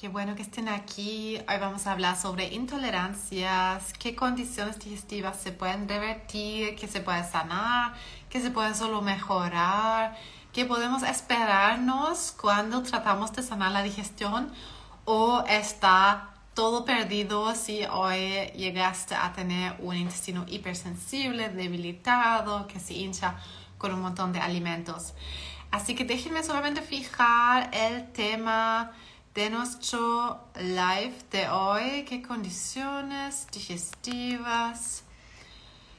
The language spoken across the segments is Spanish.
Qué bueno que estén aquí. Hoy vamos a hablar sobre intolerancias, qué condiciones digestivas se pueden revertir, qué se puede sanar, qué se puede solo mejorar, qué podemos esperarnos cuando tratamos de sanar la digestión o está todo perdido si hoy llegaste a tener un intestino hipersensible, debilitado, que se hincha con un montón de alimentos. Así que déjenme solamente fijar el tema de nuestro live de hoy, qué condiciones digestivas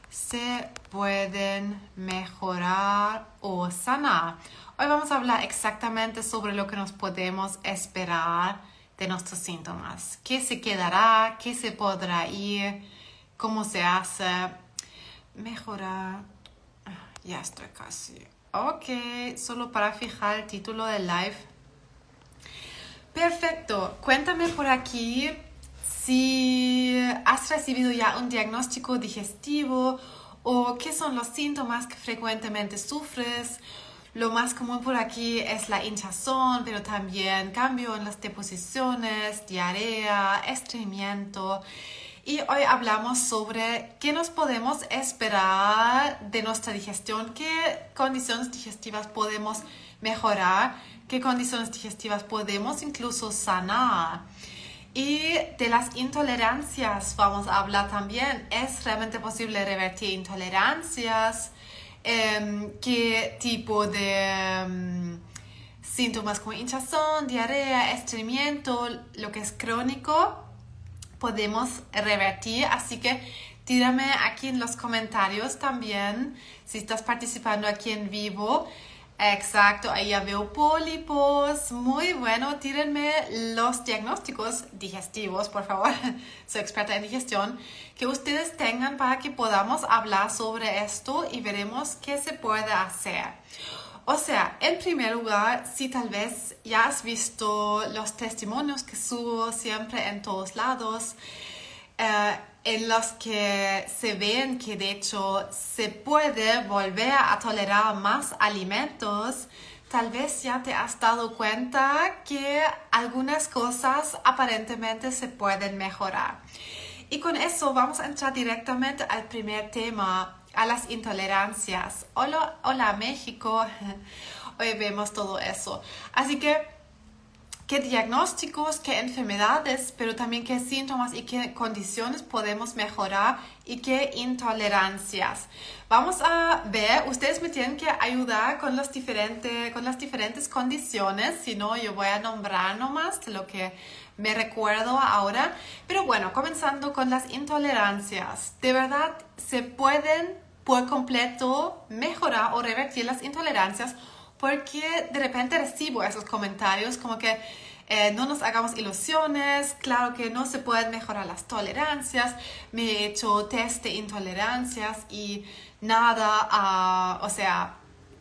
se pueden mejorar o sanar. Hoy vamos a hablar exactamente sobre lo que nos podemos esperar de nuestros síntomas. ¿Qué se quedará? ¿Qué se podrá ir? ¿Cómo se hace? Mejorar. Ya estoy casi. Ok, solo para fijar el título del live Perfecto. Cuéntame por aquí si has recibido ya un diagnóstico digestivo o qué son los síntomas que frecuentemente sufres. Lo más común por aquí es la hinchazón, pero también cambio en las deposiciones, diarrea, estreñimiento. Y hoy hablamos sobre qué nos podemos esperar de nuestra digestión, qué condiciones digestivas podemos mejorar qué condiciones digestivas podemos incluso sanar. Y de las intolerancias vamos a hablar también. ¿Es realmente posible revertir intolerancias? Em, ¿Qué tipo de em, síntomas como hinchazón, diarrea, estreñimiento, lo que es crónico, podemos revertir? Así que tírame aquí en los comentarios también si estás participando aquí en vivo. Exacto, ahí ya veo pólipos. Muy bueno, tírenme los diagnósticos digestivos, por favor. Soy experta en digestión. Que ustedes tengan para que podamos hablar sobre esto y veremos qué se puede hacer. O sea, en primer lugar, si tal vez ya has visto los testimonios que subo siempre en todos lados, eh, en los que se ven que de hecho se puede volver a tolerar más alimentos, tal vez ya te has dado cuenta que algunas cosas aparentemente se pueden mejorar. Y con eso vamos a entrar directamente al primer tema, a las intolerancias. Hola, hola México. Hoy vemos todo eso. Así que qué diagnósticos, qué enfermedades, pero también qué síntomas y qué condiciones podemos mejorar y qué intolerancias. Vamos a ver, ustedes me tienen que ayudar con, los diferentes, con las diferentes condiciones, si no yo voy a nombrar nomás lo que me recuerdo ahora. Pero bueno, comenzando con las intolerancias. De verdad, se pueden por completo mejorar o revertir las intolerancias porque de repente recibo esos comentarios como que eh, no nos hagamos ilusiones, claro que no se pueden mejorar las tolerancias, me he hecho test de intolerancias y nada, ah, o sea,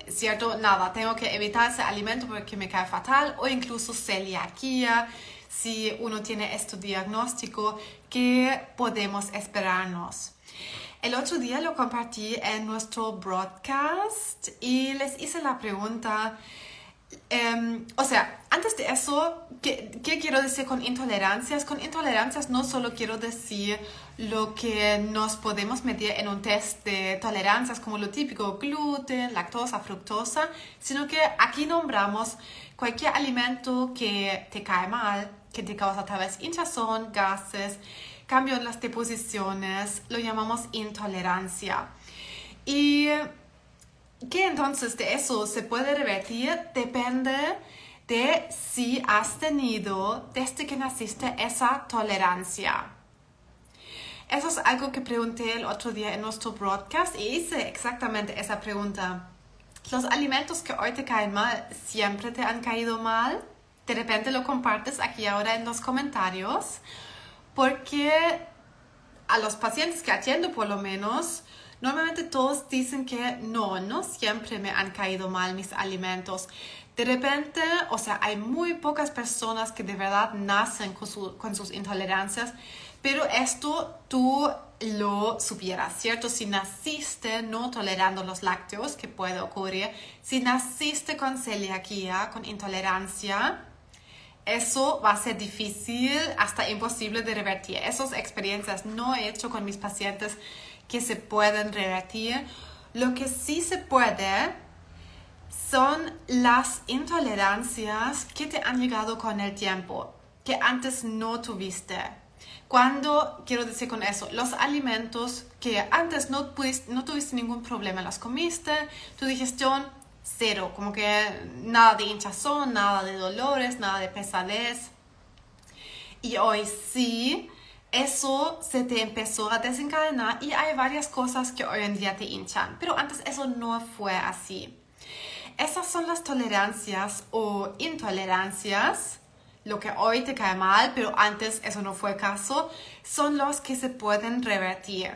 cierto, nada, tengo que evitar ese alimento porque me cae fatal o incluso celiaquía. Si uno tiene este diagnóstico, ¿qué podemos esperarnos? El otro día lo compartí en nuestro broadcast y les hice la pregunta, em, o sea, antes de eso, ¿qué, ¿qué, quiero decir con intolerancias? Con intolerancias no solo quiero decir lo que nos podemos medir en un test de tolerancias como lo típico, gluten, lactosa, fructosa, sino que aquí nombramos cualquier alimento que te cae mal, que te causa tal vez hinchazón, gases, cambio en las deposiciones, lo llamamos intolerancia. Y que entonces de eso se puede revertir depende de si has tenido desde que naciste esa tolerancia. Eso es algo que pregunté el otro día en nuestro broadcast y hice exactamente esa pregunta. ¿Los alimentos que hoy te caen mal siempre te han caído mal? De repente lo compartes aquí ahora en los comentarios porque a los pacientes que atiendo por lo menos, normalmente todos dicen que no, no siempre me han caído mal mis alimentos. De repente, o sea, hay muy pocas personas que de verdad nacen con, con sus intolerancias, pero esto tú lo supieras, ¿cierto? Si naciste no tolerando los lácteos, que puede ocurrir, si naciste con celiaquía, con intolerancia, eso va a ser difícil, hasta imposible de revertir. Esas experiencias no he hecho con mis pacientes que se pueden revertir. Lo que sí se puede son las intolerancias que te han llegado con el tiempo, que antes no tuviste. Cuando, quiero decir con eso, los alimentos que antes no, no tuviste ningún problema, las comiste, tu digestión cero, como que nada de hinchazón, nada de dolores, nada de pesadez. Y hoy sí, eso se te empezó a desencadenar y hay varias cosas que hoy en día te hinchan, pero antes eso no fue así. Esas son las tolerancias o intolerancias lo que hoy te cae mal, pero antes eso no fue caso, son los que se pueden revertir.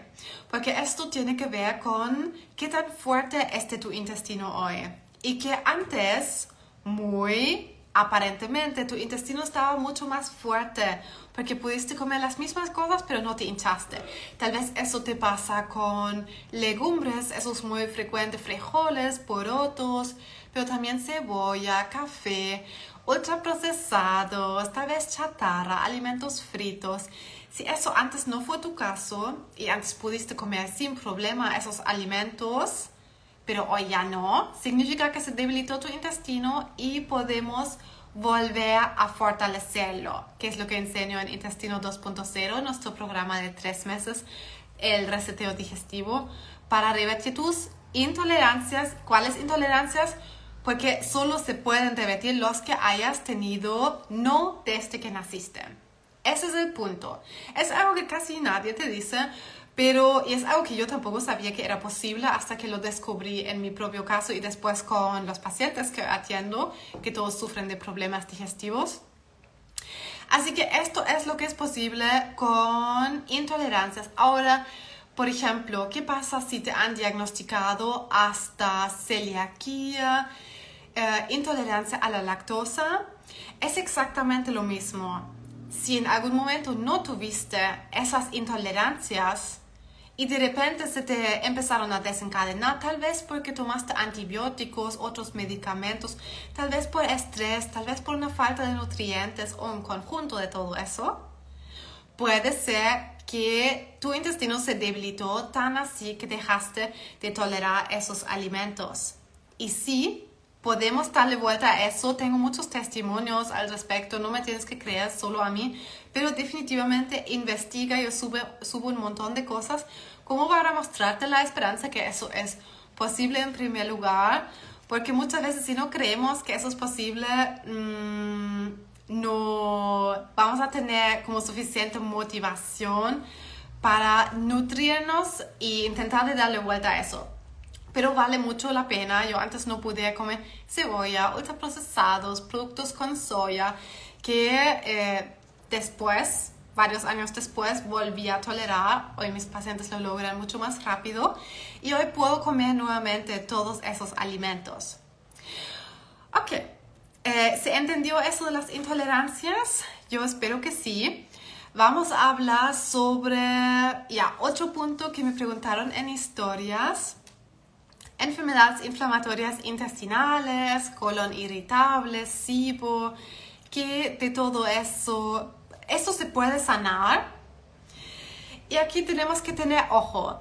Porque esto tiene que ver con qué tan fuerte esté tu intestino hoy. Y que antes, muy aparentemente, tu intestino estaba mucho más fuerte porque pudiste comer las mismas cosas pero no te hinchaste. Tal vez eso te pasa con legumbres, eso es muy frecuente, frijoles, porotos, pero también cebolla, café ultraprocesados, tal vez chatarra, alimentos fritos. Si eso antes no fue tu caso y antes pudiste comer sin problema esos alimentos, pero hoy ya no, significa que se debilitó tu intestino y podemos volver a fortalecerlo, que es lo que enseño en Intestino 2.0, nuestro programa de tres meses, el reseteo digestivo, para revertir tus intolerancias. ¿Cuáles intolerancias? Porque solo se pueden revertir los que hayas tenido no desde que naciste. Ese es el punto. Es algo que casi nadie te dice, pero es algo que yo tampoco sabía que era posible hasta que lo descubrí en mi propio caso y después con los pacientes que atiendo, que todos sufren de problemas digestivos. Así que esto es lo que es posible con intolerancias. Ahora, por ejemplo, ¿qué pasa si te han diagnosticado hasta celiaquía? Eh, intolerancia a la lactosa, es exactamente lo mismo. Si en algún momento no tuviste esas intolerancias y de repente se te empezaron a desencadenar, tal vez porque tomaste antibióticos, otros medicamentos, tal vez por estrés, tal vez por una falta de nutrientes o un conjunto de todo eso, puede ser que tu intestino se debilitó tan así que dejaste de tolerar esos alimentos. Y sí, podemos darle vuelta a eso. Tengo muchos testimonios al respecto, no me tienes que creer solo a mí, pero definitivamente investiga, yo sube, subo un montón de cosas. Como para mostrarte la esperanza que eso es posible en primer lugar, porque muchas veces si no creemos que eso es posible, mm, no vamos a tener como suficiente motivación para nutrirnos e intentar de darle vuelta a eso pero vale mucho la pena. Yo antes no podía comer cebolla, ultraprocesados, productos con soya, que eh, después, varios años después, volví a tolerar. Hoy mis pacientes lo logran mucho más rápido y hoy puedo comer nuevamente todos esos alimentos. Ok, eh, ¿se entendió eso de las intolerancias? Yo espero que sí. Vamos a hablar sobre, ya, otro punto que me preguntaron en historias enfermedades inflamatorias intestinales, colon irritable, SIBO, que de todo eso, eso se puede sanar. Y aquí tenemos que tener ojo.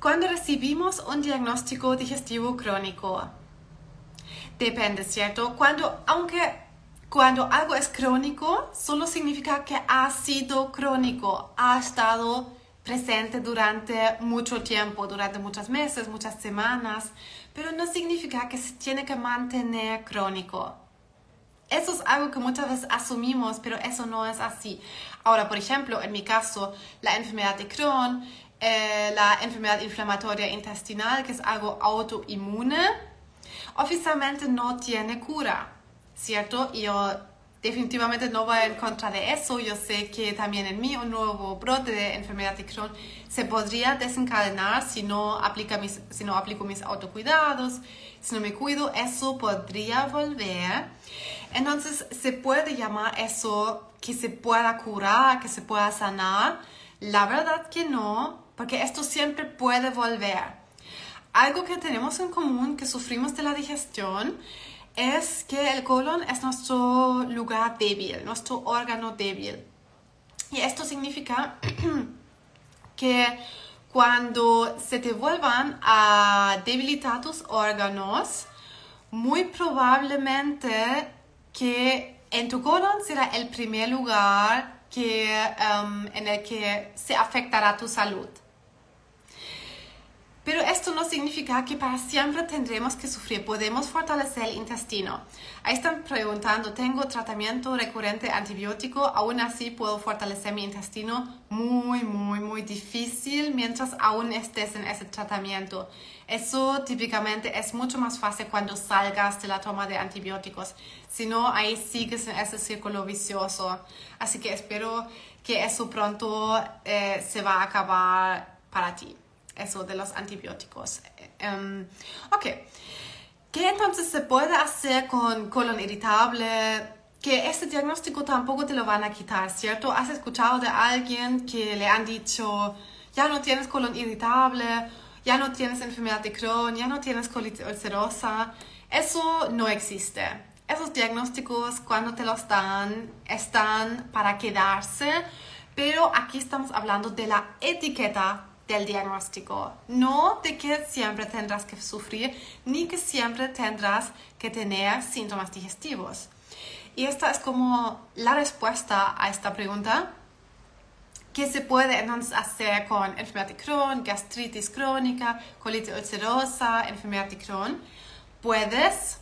Cuando recibimos un diagnóstico digestivo crónico, depende, ¿cierto? Cuando, aunque cuando algo es crónico, solo significa que ha sido crónico, ha estado presente durante mucho tiempo, durante muchos meses, muchas semanas, pero no significa que se tiene que mantener crónico. Eso es algo que muchas veces asumimos, pero eso no es así. Ahora, por ejemplo, en mi caso, la enfermedad de Crohn, eh, la enfermedad inflamatoria intestinal, que es algo autoinmune, oficialmente no tiene cura, ¿cierto? Yo definitivamente no voy en contra de eso. Yo sé que también en mí un nuevo brote de enfermedad de Crohn se podría desencadenar si no, aplica mis, si no aplico mis autocuidados, si no me cuido, eso podría volver. Entonces se puede llamar eso que se pueda curar, que se pueda sanar. La verdad que no, porque esto siempre puede volver. Algo que tenemos en común, que sufrimos de la digestión, es que el colon es nuestro lugar débil, nuestro órgano débil. Y esto significa que cuando se te vuelvan a debilitar tus órganos, muy probablemente que en tu colon será el primer lugar que, um, en el que se afectará tu salud. Pero esto no significa que para siempre tendremos que sufrir. Podemos fortalecer el intestino. Ahí están preguntando, ¿tengo tratamiento recurrente antibiótico? Aún así puedo fortalecer mi intestino. Muy, muy, muy difícil mientras aún estés en ese tratamiento. Eso típicamente es mucho más fácil cuando salgas de la toma de antibióticos. Si no, ahí sigues en ese círculo vicioso. Así que espero que eso pronto eh, se va a acabar para ti eso de los antibióticos. Um, ok, ¿qué entonces se puede hacer con colon irritable? Que este diagnóstico tampoco te lo van a quitar, ¿cierto? ¿Has escuchado de alguien que le han dicho, ya no tienes colon irritable, ya no tienes enfermedad de Crohn, ya no tienes colitis ulcerosa? Eso no existe. Esos diagnósticos cuando te los dan están para quedarse, pero aquí estamos hablando de la etiqueta del diagnóstico, no de que siempre tendrás que sufrir ni que siempre tendrás que tener síntomas digestivos. Y esta es como la respuesta a esta pregunta. ¿Qué se puede entonces hacer con enfermedad de Crohn, gastritis crónica, colitis ulcerosa, enfermedad de Crohn? Puedes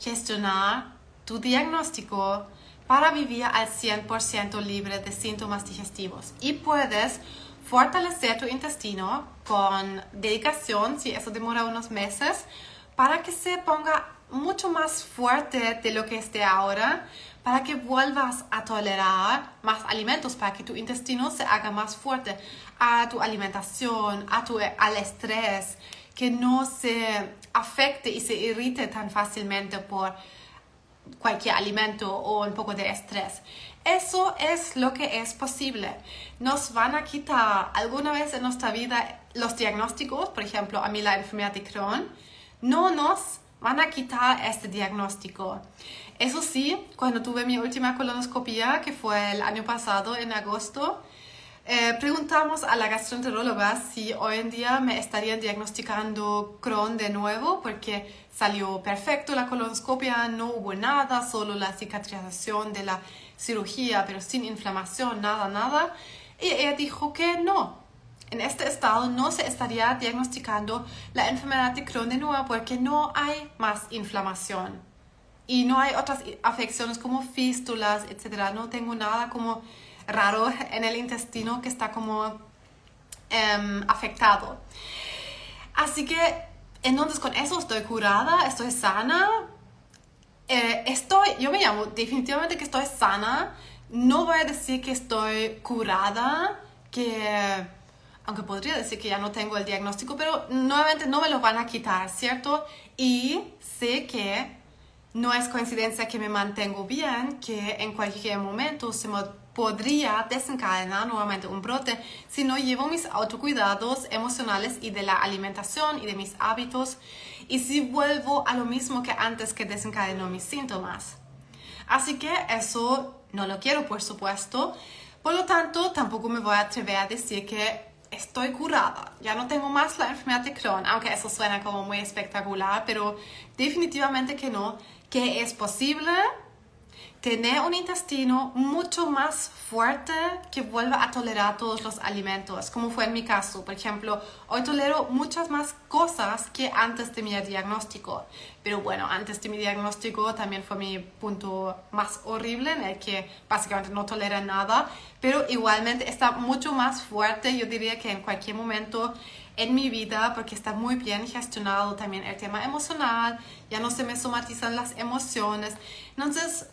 gestionar tu diagnóstico para vivir al 100% libre de síntomas digestivos y puedes fortalecer tu intestino con dedicación, si eso demora unos meses, para que se ponga mucho más fuerte de lo que esté ahora, para que vuelvas a tolerar más alimentos, para que tu intestino se haga más fuerte a tu alimentación, a tu, al estrés, que no se afecte y se irrite tan fácilmente por cualquier alimento o un poco de estrés. Eso es lo que es posible. Nos van a quitar alguna vez en nuestra vida los diagnósticos, por ejemplo, a mí la enfermedad de Crohn, no nos van a quitar este diagnóstico. Eso sí, cuando tuve mi última colonoscopia, que fue el año pasado, en agosto, eh, preguntamos a la gastroenteróloga si hoy en día me estarían diagnosticando Crohn de nuevo, porque salió perfecto la colonoscopia, no hubo nada, solo la cicatrización de la cirugía, pero sin inflamación, nada, nada. Y ella dijo que no. En este estado no se estaría diagnosticando la enfermedad de Crohn de nuevo porque no hay más inflamación. Y no hay otras afecciones como fístulas, etc. No tengo nada como raro en el intestino que está como em, afectado. Así que entonces con eso estoy curada, estoy sana, eh, estoy, yo me llamo definitivamente que estoy sana. No voy a decir que estoy curada, que aunque podría decir que ya no tengo el diagnóstico, pero nuevamente no me lo van a quitar, ¿cierto? Y sé que no es coincidencia que me mantengo bien, que en cualquier momento se me podría desencadenar nuevamente un brote si no llevo mis autocuidados emocionales y de la alimentación y de mis hábitos y si vuelvo a lo mismo que antes que desencadenó mis síntomas. Así que eso no lo quiero, por supuesto. Por lo tanto, tampoco me voy a atrever a decir que estoy curada, ya no tengo más la enfermedad de Crohn, aunque eso suena como muy espectacular, pero definitivamente que no, que es posible tener un intestino mucho más fuerte que vuelva a tolerar todos los alimentos, como fue en mi caso. Por ejemplo, hoy tolero muchas más cosas que antes de mi diagnóstico. Pero bueno, antes de mi diagnóstico también fue mi punto más horrible en el que básicamente no tolera nada, pero igualmente está mucho más fuerte, yo diría que en cualquier momento en mi vida porque está muy bien gestionado también el tema emocional, ya no se me somatizan las emociones. Entonces,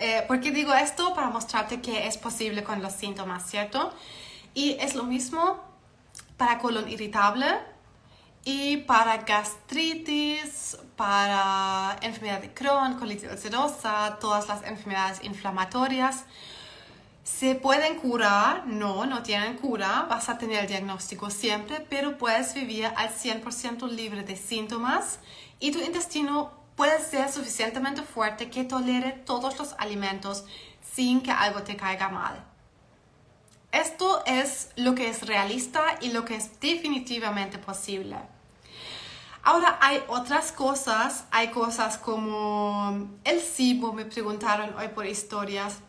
eh, ¿Por qué digo esto? Para mostrarte que es posible con los síntomas, ¿cierto? Y es lo mismo para colon irritable y para gastritis, para enfermedad de Crohn, colitis ulcerosa, todas las enfermedades inflamatorias. ¿Se pueden curar? No, no tienen cura. Vas a tener el diagnóstico siempre, pero puedes vivir al 100% libre de síntomas y tu intestino puede ser suficientemente fuerte que tolere todos los alimentos sin que algo te caiga mal. Esto es lo que es realista y lo que es definitivamente posible. Ahora hay otras cosas, hay cosas como el SIBO, me preguntaron hoy por historias.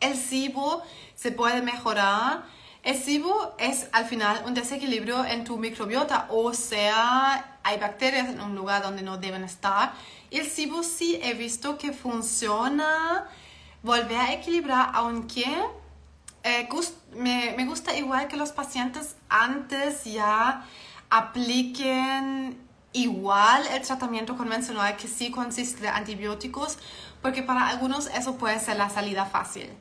El SIBO se puede mejorar. El SIBO es al final un desequilibrio en tu microbiota, o sea, hay bacterias en un lugar donde no deben estar. El SIBO sí he visto que funciona, volver a equilibrar, aunque eh, me, me gusta igual que los pacientes antes ya apliquen igual el tratamiento convencional que sí consiste de antibióticos, porque para algunos eso puede ser la salida fácil.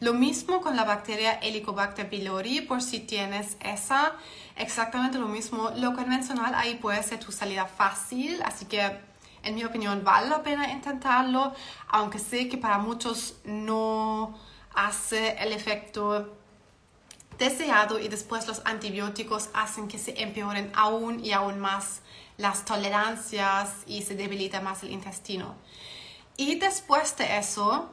Lo mismo con la bacteria Helicobacter pylori, por si tienes esa, exactamente lo mismo. Lo convencional ahí puede ser tu salida fácil, así que en mi opinión vale la pena intentarlo, aunque sé que para muchos no hace el efecto deseado y después los antibióticos hacen que se empeoren aún y aún más las tolerancias y se debilita más el intestino. Y después de eso,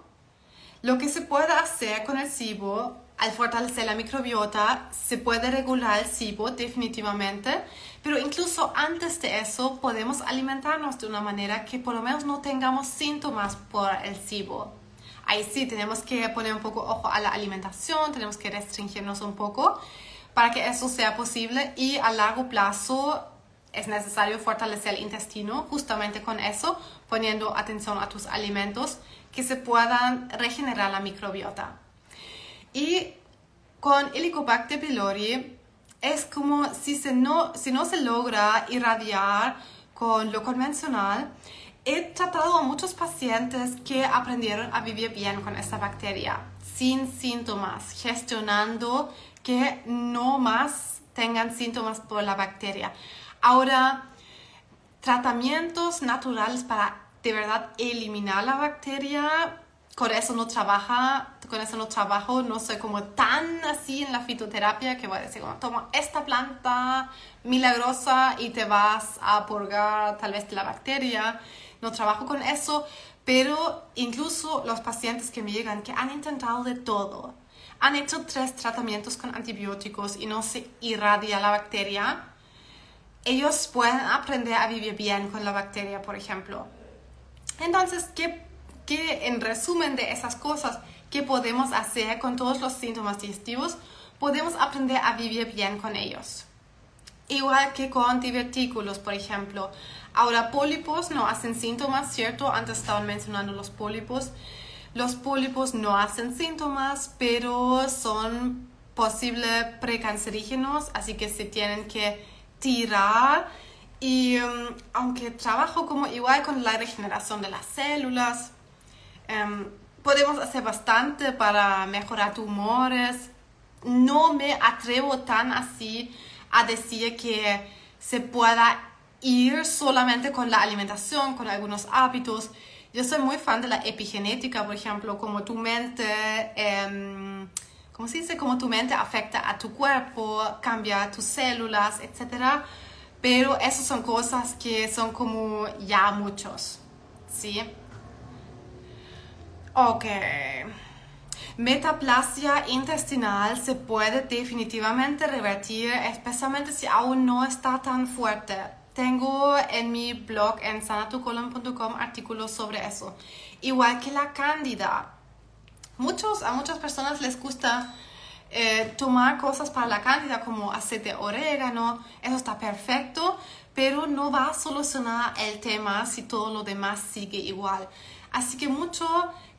lo que se puede hacer con el SIBO, al fortalecer la microbiota, se puede regular el SIBO definitivamente, pero incluso antes de eso podemos alimentarnos de una manera que por lo menos no tengamos síntomas por el SIBO ahí sí tenemos que poner un poco ojo a la alimentación, tenemos que restringirnos un poco para que eso sea posible y a largo plazo es necesario fortalecer el intestino justamente con eso, poniendo atención a tus alimentos que se puedan regenerar la microbiota. Y con Helicobacter pylori es como si, se no, si no se logra irradiar con lo convencional, he tratado a muchos pacientes que aprendieron a vivir bien con esta bacteria, sin síntomas, gestionando que no más tengan síntomas por la bacteria. Ahora, tratamientos naturales para de verdad eliminar la bacteria, con eso no trabaja, con eso no trabajo, no soy como tan así en la fitoterapia que voy a decir, toma esta planta milagrosa y te vas a purgar tal vez la bacteria no trabajo con eso, pero incluso los pacientes que me llegan que han intentado de todo, han hecho tres tratamientos con antibióticos y no se irradia la bacteria, ellos pueden aprender a vivir bien con la bacteria, por ejemplo. Entonces, ¿qué, qué en resumen de esas cosas, qué podemos hacer con todos los síntomas digestivos? Podemos aprender a vivir bien con ellos. Igual que con divertículos, por ejemplo. Ahora, pólipos no hacen síntomas, ¿cierto? Antes estaban mencionando los pólipos. Los pólipos no hacen síntomas, pero son posibles precancerígenos, así que se tienen que tirar. Y um, aunque trabajo como igual con la regeneración de las células, um, podemos hacer bastante para mejorar tumores. No me atrevo tan así a decir que se pueda ir solamente con la alimentación, con algunos hábitos. Yo soy muy fan de la epigenética, por ejemplo, como tu mente, eh, ¿cómo se dice? Como tu mente afecta a tu cuerpo, cambia tus células, etc. Pero esas son cosas que son como ya muchos, ¿sí? Ok. Metaplasia intestinal se puede definitivamente revertir, especialmente si aún no está tan fuerte. Tengo en mi blog en sanatucolon.com artículos sobre eso. Igual que la cándida. Muchos, a muchas personas les gusta eh, tomar cosas para la cándida como aceite de orégano. Eso está perfecto, pero no va a solucionar el tema si todo lo demás sigue igual. Así que mucho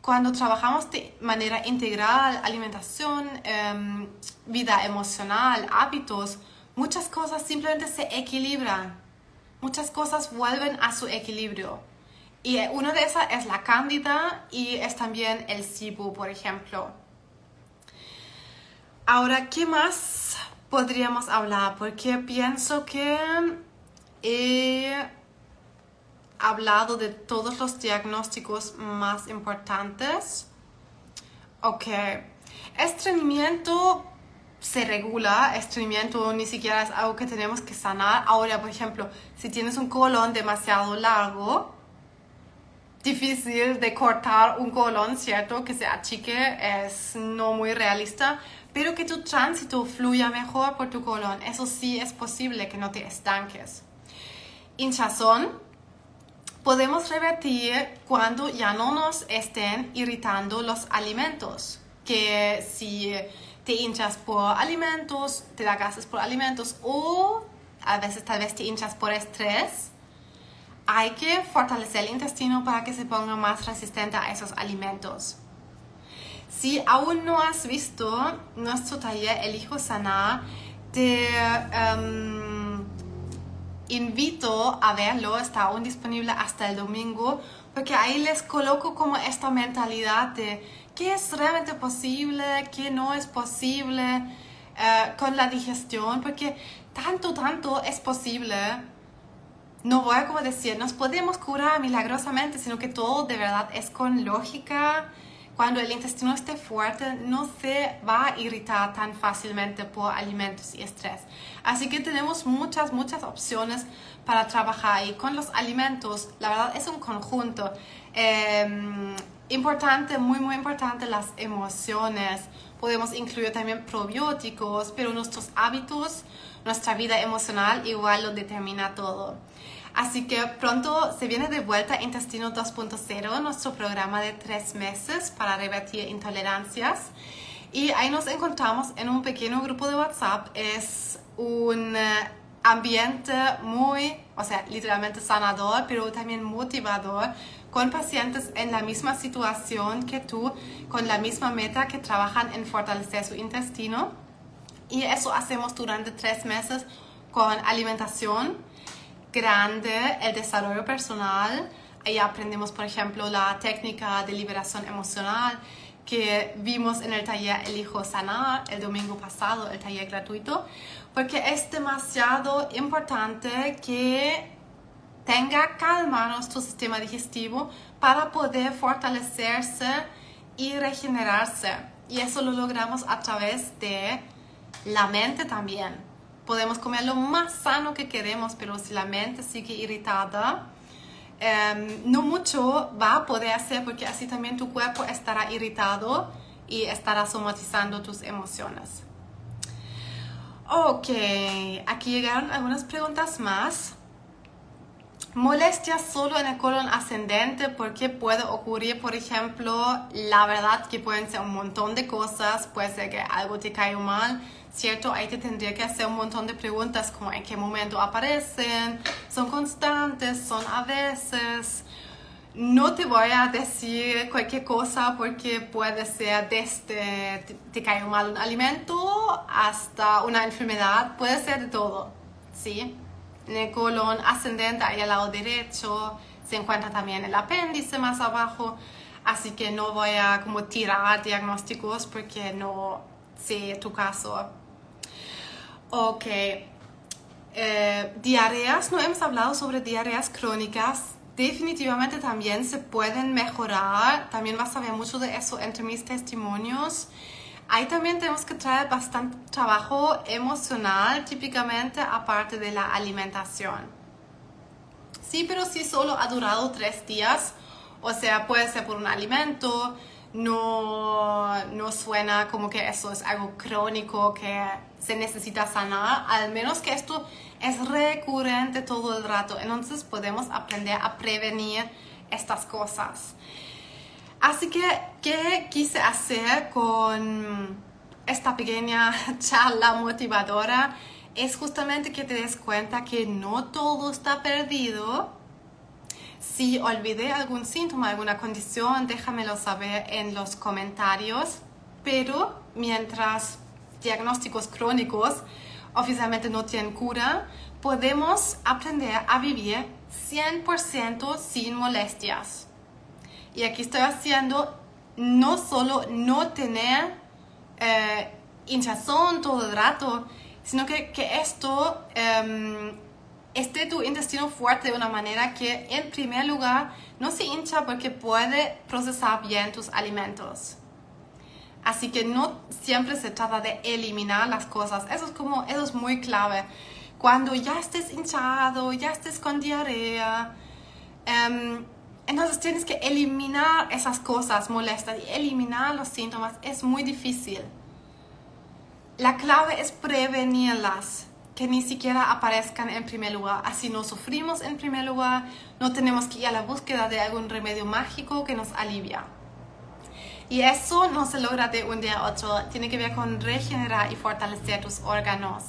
cuando trabajamos de manera integral, alimentación, em, vida emocional, hábitos, muchas cosas simplemente se equilibran muchas cosas vuelven a su equilibrio. Y una de esas es la cándida y es también el cibu, por ejemplo. Ahora, ¿qué más podríamos hablar? Porque pienso que he hablado de todos los diagnósticos más importantes. Ok. Estreñimiento se regula, estreñimiento ni siquiera es algo que tenemos que sanar. Ahora, por ejemplo, si tienes un colon demasiado largo, difícil de cortar un colon, ¿cierto? Que se achique, es no muy realista, pero que tu tránsito fluya mejor por tu colon. Eso sí es posible, que no te estanques. Hinchazón. Podemos revertir cuando ya no nos estén irritando los alimentos. Que si te hinchas por alimentos, te da gases por alimentos o a veces tal vez te hinchas por estrés, hay que fortalecer el intestino para que se ponga más resistente a esos alimentos. Si aún no has visto nuestro taller Elijo Sanar, te em, invito a verlo, está aún disponible hasta el domingo, porque ahí les coloco como esta mentalidad de qué es realmente posible, qué no es posible eh, con la digestión, porque tanto, tanto es posible. No voy a como decir, nos podemos curar milagrosamente, sino que todo de verdad es con lógica. Cuando el intestino esté fuerte, no se va a irritar tan fácilmente por alimentos y estrés. Así que tenemos muchas, muchas opciones para trabajar y con los alimentos, la verdad es un conjunto. Eh, Importante, muy, muy importante las emociones. Podemos incluir también probióticos, pero nuestros hábitos, nuestra vida emocional igual lo determina todo. Así que pronto se viene de vuelta Intestino 2.0, nuestro programa de tres meses para revertir intolerancias. Y ahí nos encontramos en un pequeño grupo de WhatsApp. Es un eh, ambiente muy, o sea, literalmente sanador, pero también motivador con pacientes en la misma situación que tú, con la misma meta que trabajan en fortalecer su intestino. Y eso hacemos durante tres meses con alimentación grande, el desarrollo personal. Ahí aprendemos, por ejemplo, la técnica de liberación emocional que vimos en el taller Elijo Sanar el domingo pasado, el taller gratuito, porque es demasiado importante que tenga calma nuestro sistema digestivo para poder fortalecerse y regenerarse. Y eso lo logramos a través de la mente también. Podemos comer lo más sano que queremos, pero si la mente sigue irritada, em, no mucho va a poder hacer porque así también tu cuerpo estará irritado y estará somatizando tus emociones. Ok, aquí llegaron algunas preguntas más. Molestias solo en el colon ascendente porque puede ocurrir, por ejemplo, la verdad que pueden ser un montón de cosas, puede ser que algo te caiga mal, ¿cierto? Ahí te tendría que hacer un montón de preguntas como en qué momento aparecen, son constantes, son a veces. No te voy a decir cualquier cosa porque puede ser desde te, te cae mal un alimento hasta una enfermedad, puede ser de todo, ¿sí? En el colon ascendente, ahí al lado derecho, se encuentra también el apéndice más abajo. Así que no voy a como tirar diagnósticos porque no sé tu caso. Ok. Eh, diarreas, no hemos hablado sobre diarreas crónicas. Definitivamente también se pueden mejorar. También vas a ver mucho de eso entre mis testimonios. Ahí también tenemos que traer bastante trabajo emocional, típicamente aparte de la alimentación. Sí, pero si solo ha durado tres días, o sea, puede ser por un alimento, no, no suena como que eso es algo crónico que se necesita sanar, al menos que esto es recurrente todo el rato. Entonces podemos aprender a prevenir estas cosas. Así que, ¿qué quise hacer con esta pequeña charla motivadora? Es justamente que te des cuenta que no todo está perdido. Si olvidé algún síntoma, alguna condición, déjamelo saber en los comentarios. Pero mientras diagnósticos crónicos oficialmente no tienen cura, podemos aprender a vivir 100% sin molestias. Y aquí estoy haciendo no solo no tener eh, hinchazón todo el rato, sino que, que esto em, esté tu intestino fuerte de una manera que en primer lugar no se hincha porque puede procesar bien tus alimentos. Así que no siempre se trata de eliminar las cosas. Eso es como, eso es muy clave. Cuando ya estés hinchado, ya estés con diarrea, em, entonces tienes que eliminar esas cosas molestas y eliminar los síntomas. Es muy difícil. La clave es prevenirlas, que ni siquiera aparezcan en primer lugar. Así no sufrimos en primer lugar, no tenemos que ir a la búsqueda de algún remedio mágico que nos alivia. Y eso no se logra de un día a otro, tiene que ver con regenerar y fortalecer tus órganos.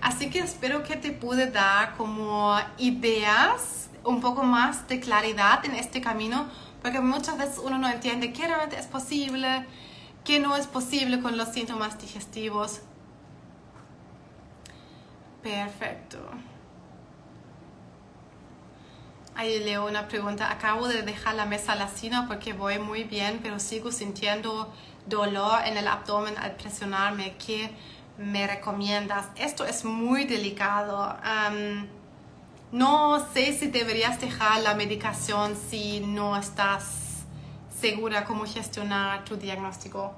Así que espero que te pude dar como ideas, un poco más de claridad en este camino, porque muchas veces uno no entiende qué realmente es posible, qué no es posible con los síntomas digestivos. Perfecto. Ahí leo una pregunta. Acabo de dejar la mesa a la cena porque voy muy bien, pero sigo sintiendo dolor en el abdomen al presionarme. ¿Qué me recomiendas? Esto es muy delicado. No sé si deberías dejar la medicación si no estás segura cómo gestionar tu diagnóstico.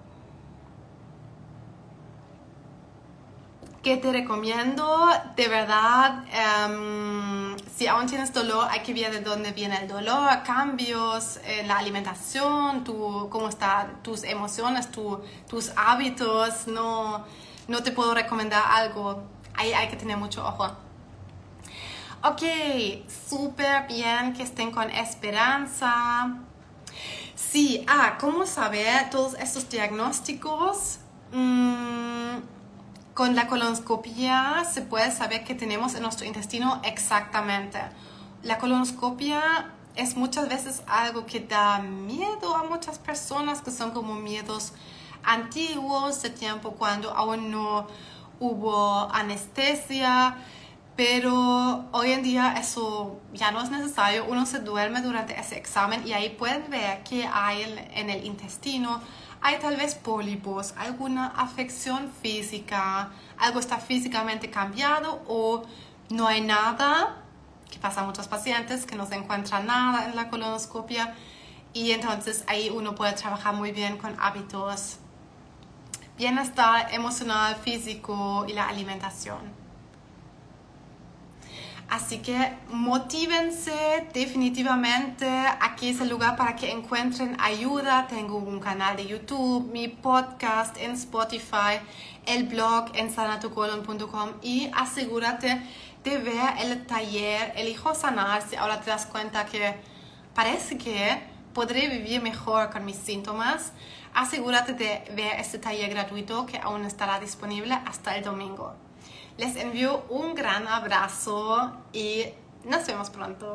¿Qué te recomiendo? De verdad, em, si aún tienes dolor, hay que ver de dónde viene el dolor, cambios en la alimentación, tu, cómo están tus emociones, tus hábitos. No, no te puedo recomendar algo. Ahí hay que tener mucho ojo. Ok, súper bien que estén con esperanza. Sí, ah, ¿cómo saber todos estos diagnósticos? Mm, con la colonoscopia se puede saber qué tenemos en nuestro intestino exactamente. La colonoscopia es muchas veces algo que da miedo a muchas personas, que son como miedos antiguos de tiempo cuando aún no hubo anestesia pero hoy en día eso ya no es necesario. Uno se duerme durante ese examen y ahí pueden ver qué hay en, el intestino. Hay tal vez pólipos, alguna afección física, algo está físicamente cambiado o no hay nada, que pasa a muchos pacientes que no se encuentra nada en la colonoscopia y entonces ahí uno puede trabajar muy bien con hábitos, bienestar emocional, físico y la alimentación. Así que motívense definitivamente. Aquí es el lugar para que encuentren ayuda. Tengo un canal de YouTube, mi podcast en Spotify, el blog en sanatucolon.com y asegúrate de ver el taller Elijo Sanar si ahora te das cuenta que parece que podré vivir mejor con mis síntomas. Asegúrate de ver este taller gratuito que aún estará disponible hasta el domingo. Les envío un gran abrazo y nos vemos pronto.